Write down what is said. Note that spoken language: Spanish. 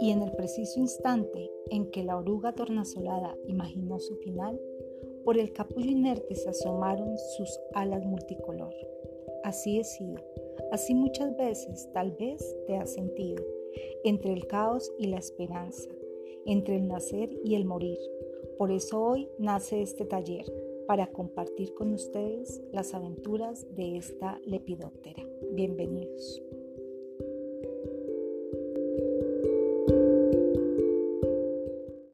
Y en el preciso instante en que la oruga tornasolada imaginó su final, por el capullo inerte se asomaron sus alas multicolor. Así he sido, así muchas veces tal vez te has sentido, entre el caos y la esperanza, entre el nacer y el morir. Por eso hoy nace este taller, para compartir con ustedes las aventuras de esta lepidóptera. Bienvenidos.